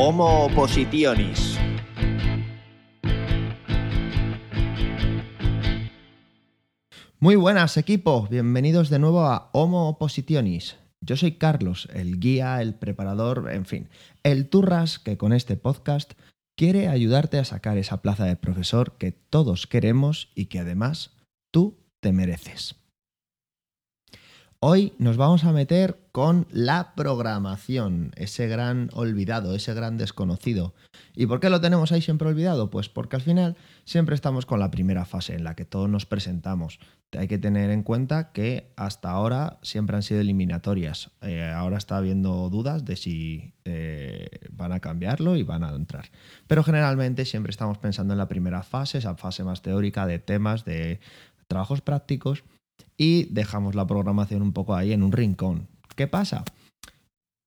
Homo Oppositionis. Muy buenas equipo, bienvenidos de nuevo a Homo Oppositionis. Yo soy Carlos, el guía, el preparador, en fin, el turras que con este podcast quiere ayudarte a sacar esa plaza de profesor que todos queremos y que además tú te mereces. Hoy nos vamos a meter con la programación, ese gran olvidado, ese gran desconocido. ¿Y por qué lo tenemos ahí siempre olvidado? Pues porque al final siempre estamos con la primera fase en la que todos nos presentamos. Hay que tener en cuenta que hasta ahora siempre han sido eliminatorias. Eh, ahora está habiendo dudas de si eh, van a cambiarlo y van a entrar. Pero generalmente siempre estamos pensando en la primera fase, esa fase más teórica de temas, de trabajos prácticos y dejamos la programación un poco ahí en un rincón. ¿Qué pasa?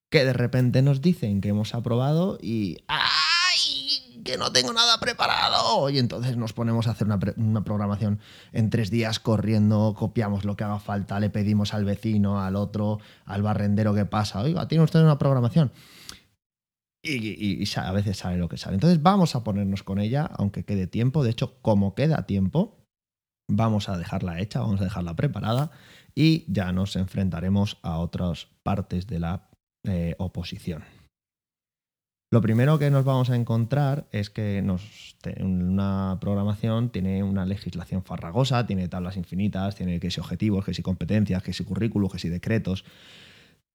Que de repente nos dicen que hemos aprobado y ¡ay! Que no tengo nada preparado. Y entonces nos ponemos a hacer una, programación en tres días corriendo, copiamos lo que haga falta, le pedimos al vecino, al otro, al barrendero que pasa. Oiga, ¿tiene usted una programación? Y, y, y, a veces sale lo que sale. Entonces vamos a ponernos con ella, aunque quede tiempo. De hecho, como queda tiempo, vamos a dejarla hecha, vamos a dejarla preparada y ya nos enfrentaremos a otras partes de la eh, oposición. Lo primero que nos vamos a encontrar es que nos, una programación tiene una legislación farragosa, tiene tablas infinitas, tiene que si objetivos, que si competencias, que si currículos, que si decretos.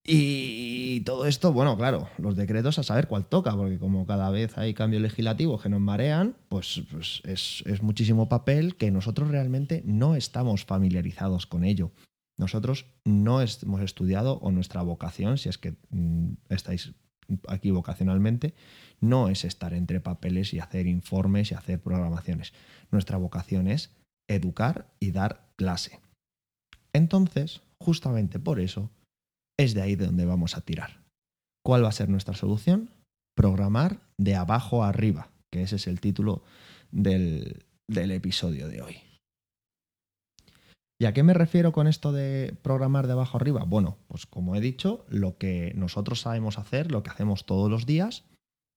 Y todo esto, bueno, claro, los decretos a saber cuál toca, porque como cada vez hay cambios legislativos que nos marean, pues, pues es, muchísimo papel que nosotros realmente no estamos familiarizados con ello. Nosotros no hemos estudiado, o nuestra vocación, si es que mm, estáis aquí vocacionalmente, no es estar entre papeles y hacer informes y hacer programaciones. Nuestra vocación es educar y dar clase. Entonces, justamente por eso, es de ahí de donde vamos a tirar. ¿Cuál va a ser nuestra solución? Programar de abajo a arriba, que ese es el título del, del episodio de hoy. ¿Y a qué me refiero con esto de programar de abajo arriba? Bueno, pues como he dicho, lo que nosotros sabemos hacer, lo que hacemos todos los días,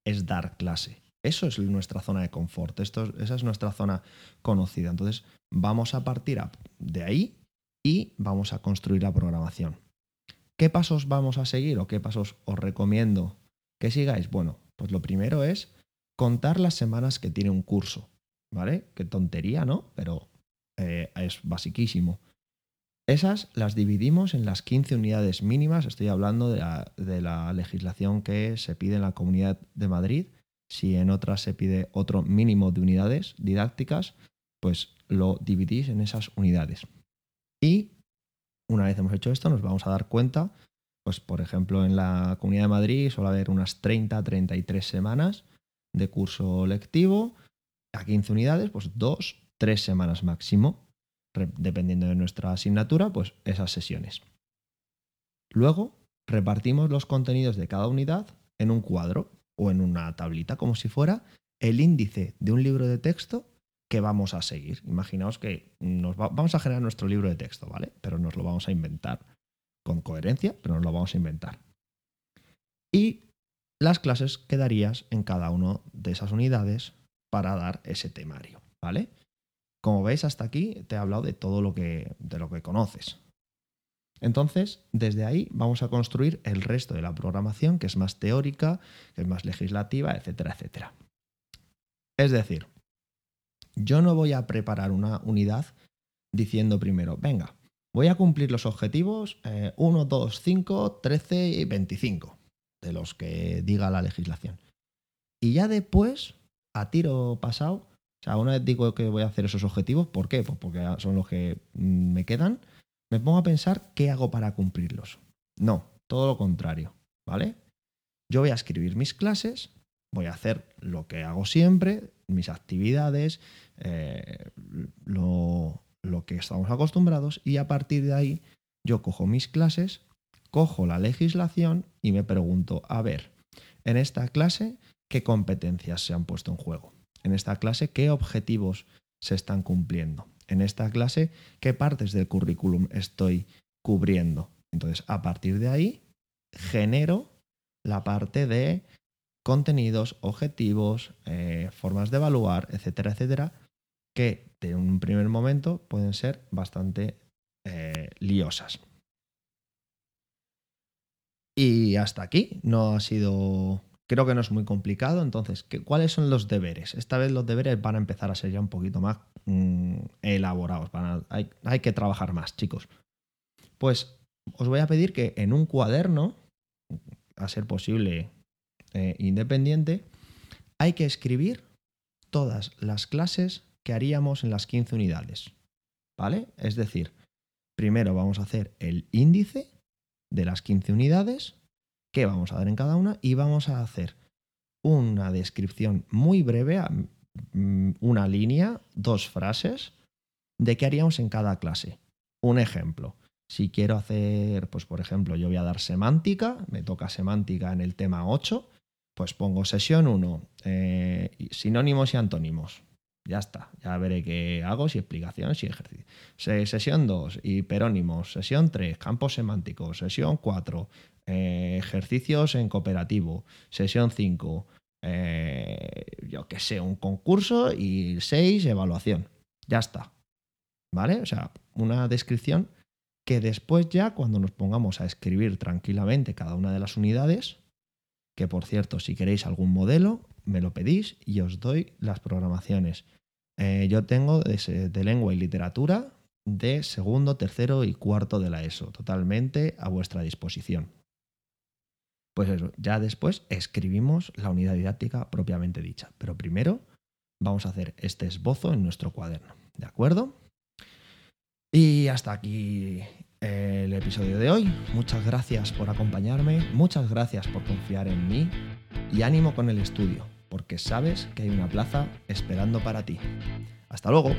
es dar clase. Eso es nuestra zona de confort, esto, esa es nuestra zona conocida. Entonces, vamos a partir de ahí y vamos a construir la programación. ¿Qué pasos vamos a seguir o qué pasos os recomiendo que sigáis? Bueno, pues lo primero es contar las semanas que tiene un curso, ¿vale? Qué tontería, ¿no? Pero eh, es basiquísimo. Esas las dividimos en las 15 unidades mínimas, estoy hablando de la, de la legislación que se pide en la Comunidad de Madrid. Si en otras se pide otro mínimo de unidades didácticas, pues lo dividís en esas unidades. Y una vez hemos hecho esto, nos vamos a dar cuenta, pues por ejemplo en la Comunidad de Madrid suele haber unas 30, 33 semanas de curso lectivo, a 15 unidades, pues dos, tres semanas máximo, dependiendo de nuestra asignatura, pues esas sesiones. Luego repartimos los contenidos de cada unidad en un cuadro o en una tablita, como si fuera el índice de un libro de texto que vamos a seguir. Imaginaos que nos vamos a generar nuestro libro de texto, ¿vale? Pero nos lo vamos a inventar con coherencia, pero nos lo vamos a inventar. Y las clases que darías en cada una de esas unidades para dar ese temario, ¿vale? Como veis hasta aquí te he hablado de todo lo que de lo que conoces. Entonces, desde ahí vamos a construir el resto de la programación, que es más teórica, que es más legislativa, etcétera, etcétera. Es decir, yo no voy a preparar una unidad diciendo primero, venga, voy a cumplir los objetivos 1, 2, 5, 13 y 25 de los que diga la legislación. Y ya después, a tiro pasado, o sea, una vez digo que voy a hacer esos objetivos, ¿por qué? Pues porque son los que mm, me quedan, me pongo a pensar qué hago para cumplirlos. No, todo lo contrario, ¿vale? Yo voy a escribir mis clases, voy a hacer lo que hago siempre, mis actividades, eh, lo, lo que estamos acostumbrados y a partir de ahí yo cojo mis clases, cojo la legislación y me pregunto, a ver, en esta clase, ¿qué competencias se han puesto en juego? En esta clase, ¿qué objetivos se están cumpliendo? En esta clase, ¿qué partes del currículum estoy cubriendo? Entonces, a partir de ahí, genero la parte de contenidos, objetivos, eh, formas de evaluar, etcétera, etcétera, que de un primer momento pueden ser bastante eh, liosas. Y hasta aquí no ha sido, creo que no es muy complicado. Entonces, ¿cuáles son los deberes? Esta vez los deberes van a empezar a ser ya un poquito más mm, elaborados. hay, hay que trabajar más, chicos. Pues os voy a pedir que en un cuaderno, a ser posible eh, independiente, hay que escribir todas las clases que haríamos en las 15 unidades. ¿Vale? Es decir, primero vamos a hacer el índice de las 15 unidades, que vamos a dar en cada una, y vamos a hacer una descripción muy breve, mm, una línea, dos frases, de qué haríamos en cada clase. Un ejemplo. Si quiero hacer, pues por ejemplo, yo voy a dar semántica, me toca semántica en el tema 8, pues pongo sesión 1, eh, sinónimos y antónimos. Ya está, ya veré qué hago, si explicaciones y ejercicio. Sesión 2, hiperónimos. Sesión 3, campos semánticos. Sesión 4, eh, ejercicios en cooperativo. Sesión 5, eh, yo qué sé, un concurso. Y 6, evaluación. Ya está. ¿Vale? O sea, una descripción que después ya cuando nos pongamos a escribir tranquilamente cada una de las unidades, que por cierto, si queréis algún modelo, me lo pedís y os doy las programaciones. Eh, yo tengo de, de, lengua y literatura de segundo, tercero y cuarto de la ESO, totalmente a vuestra disposición. Pues eso, ya después escribimos la unidad didáctica propiamente dicha, pero primero vamos a hacer este esbozo en nuestro cuaderno, ¿de acuerdo? Y hasta aquí el episodio de hoy. Muchas gracias por acompañarme, muchas gracias por confiar en mí y ánimo con el estudio, porque sabes que hay una plaza esperando para ti. Hasta luego.